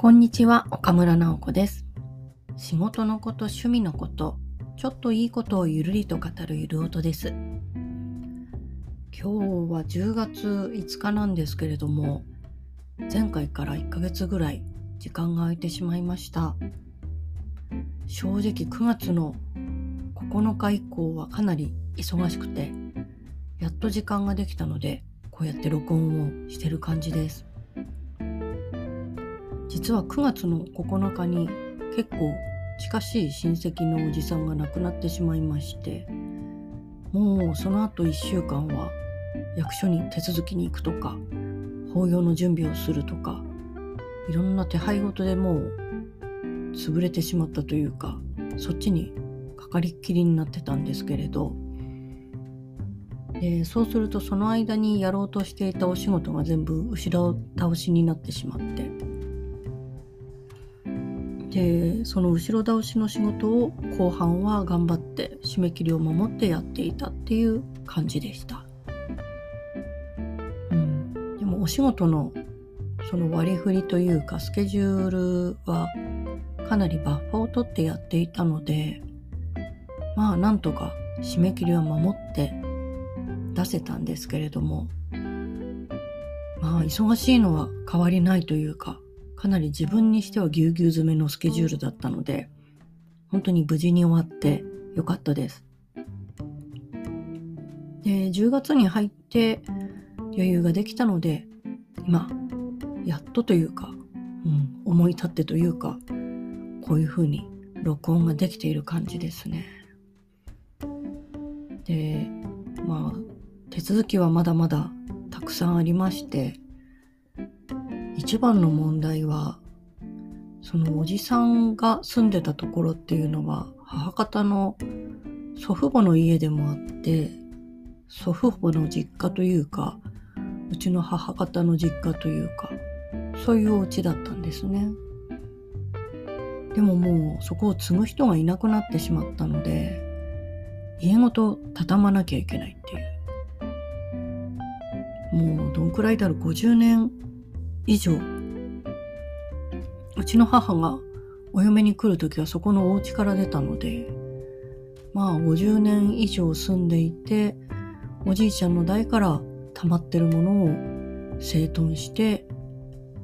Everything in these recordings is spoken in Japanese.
こんにちは、岡村直子です。仕事のこと、趣味のこと、ちょっといいことをゆるりと語るゆる音です。今日は10月5日なんですけれども、前回から1ヶ月ぐらい時間が空いてしまいました。正直9月の9日以降はかなり忙しくて、やっと時間ができたので、こうやって録音をしてる感じです。実は9月の9日に結構近しい親戚のおじさんが亡くなってしまいましてもうその後1週間は役所に手続きに行くとか法要の準備をするとかいろんな手配事でもう潰れてしまったというかそっちにかかりっきりになってたんですけれどでそうするとその間にやろうとしていたお仕事が全部後ろ倒しになってしまってでその後ろ倒しの仕事を後半は頑張って締め切りを守ってやっていたっていう感じでした。うん、でもお仕事のその割り振りというかスケジュールはかなりバッファを取ってやっていたのでまあなんとか締め切りは守って出せたんですけれどもまあ忙しいのは変わりないというかかなり自分にしてはぎゅうぎゅう詰めのスケジュールだったので、本当に無事に終わってよかったです。で、10月に入って余裕ができたので、今、やっとというか、うん、思い立ってというか、こういう風に録音ができている感じですね。で、まあ、手続きはまだまだたくさんありまして、一番の問題はそのおじさんが住んでたところっていうのは母方の祖父母の家でもあって祖父母の実家というかうちの母方の実家というかそういうお家だったんですね。でももうそこを継ぐ人がいなくなってしまったので家ごと畳まなきゃいけないっていう。もうどんくらいだろう？50年以上。うちの母がお嫁に来る時はそこのお家から出たのでまあ50年以上住んでいておじいちゃんの代から溜まってるものを整頓して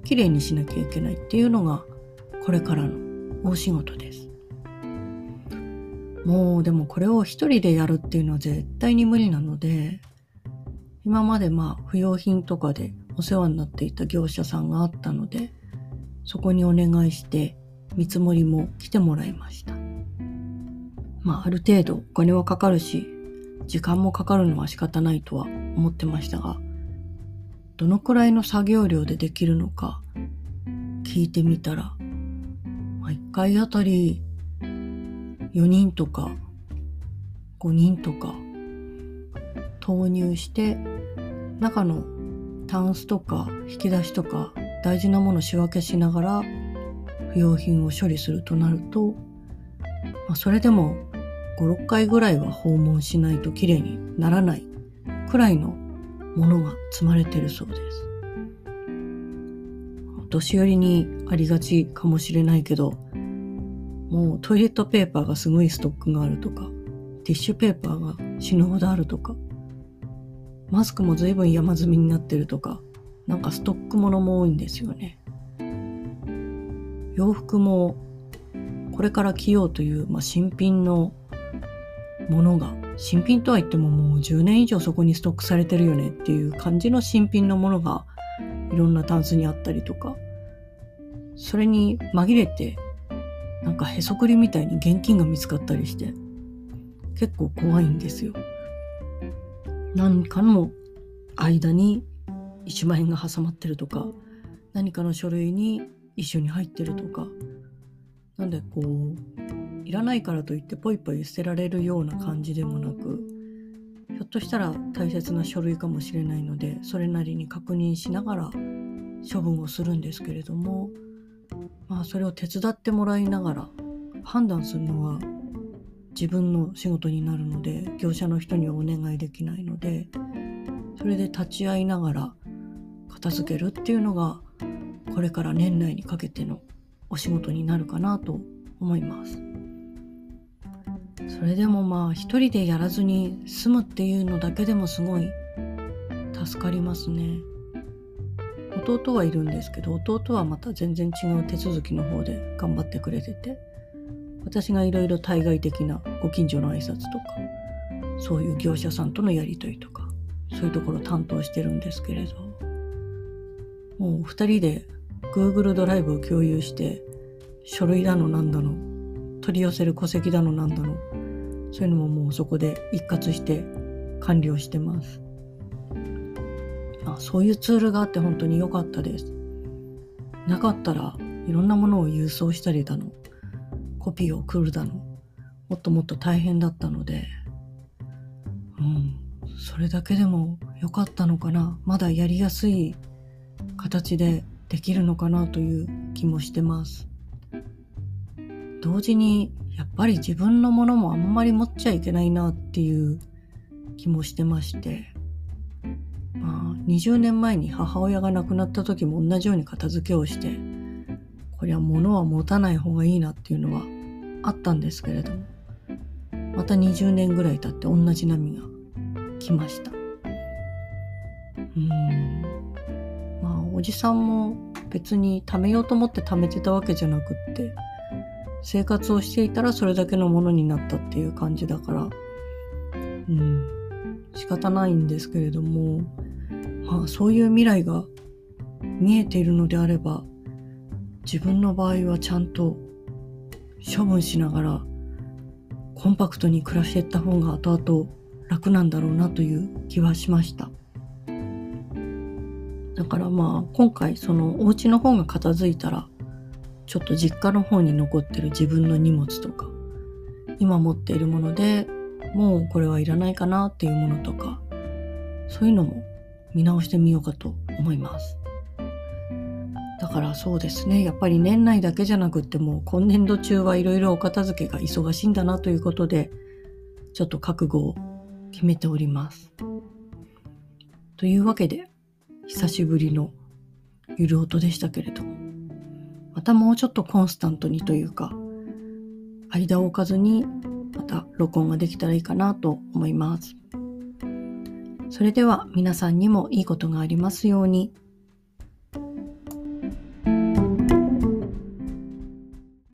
きれいにしなきゃいけないっていうのがこれからの大仕事です。もうでもこれを一人でやるっていうのは絶対に無理なので今までまあ不用品とかでお世話になっていた業者さんがあったのでそこにお願いして見積もりも来てもらいました。まあある程度お金はかかるし時間もかかるのは仕方ないとは思ってましたがどのくらいの作業量でできるのか聞いてみたら、まあ、1回あたり4人とか5人とか投入して中のタンスとか引き出しとか大事なもの仕分けしながら不用品を処理するとなると、まあ、それでも56回ぐらいは訪問しないときれいにならないくらいのものが積まれてるそうです。年寄りにありがちかもしれないけどもうトイレットペーパーがすごいストックがあるとかティッシュペーパーが死ぬほどあるとかマスクも随分山積みになってるとか、なんかストックものも多いんですよね。洋服もこれから着ようという、まあ、新品のものが、新品とは言ってももう10年以上そこにストックされてるよねっていう感じの新品のものがいろんなタンスにあったりとか、それに紛れてなんかへそくりみたいに現金が見つかったりして結構怖いんですよ。何かの間に1万円が挟まってるとか何かの書類に一緒に入ってるとかなんでこういらないからといってポイポイ捨てられるような感じでもなくひょっとしたら大切な書類かもしれないのでそれなりに確認しながら処分をするんですけれどもまあそれを手伝ってもらいながら判断するのは自分の仕事になるので業者の人にはお願いできないのでそれで立ち会いながら片付けるっていうのがこれから年内にかけてのお仕事になるかなと思います。それでもまあ一人でやらずに済むっていうのだけでもすごい助かりますね。弟はいるんですけど弟はまた全然違う手続きの方で頑張ってくれてて私がいろいろ対外的なご近所の挨拶とかそういう業者さんとのやり取りとかそういうところ担当してるんですけれどもう二人で Google ドライブを共有して書類だのなんだの取り寄せる戸籍だのなんだのそういうのももうそこで一括して完了してます。あそういうツールがあって本当に良かったです。なかったらいろんなものを郵送したりだのコピーを送るだの。もっともっと大変だったので。うん。それだけでも良かったのかな。まだやりやすい形でできるのかなという気もしてます。同時にやっぱり自分のものもあんまり持っちゃいけないなっていう気もしてまして。まあ20年前に母親が亡くなった時も同じように片付けをしてこりゃ物は持たない方がいいなっていうのはあったんですけれどもまた20年ぐらい経って同じ波が来ました。うん。まあおじさんも別に貯めようと思って貯めてたわけじゃなくって生活をしていたらそれだけのものになったっていう感じだからうん。仕方ないんですけれどもまあそういう未来が見えているのであれば自分の場合はちゃんと処分しながらコンパクトに暮らしていった方が後々楽なんだろうなという気はしました。だからまあ今回そのお家の方が片付いたらちょっと実家の方に残ってる自分の荷物とか今持っているものでもうこれはいらないかなっていうものとかそういうのも見直してみようかと思います。だからそうですね。やっぱり年内だけじゃなくっても今年度中はいろいろお片付けが忙しいんだなということでちょっと覚悟を決めております。というわけで久しぶりのゆる音でしたけれどまたもうちょっとコンスタントにというか間を置かずにまた録音ができたらいいかなと思います。それでは皆さんにもいいことがありますように。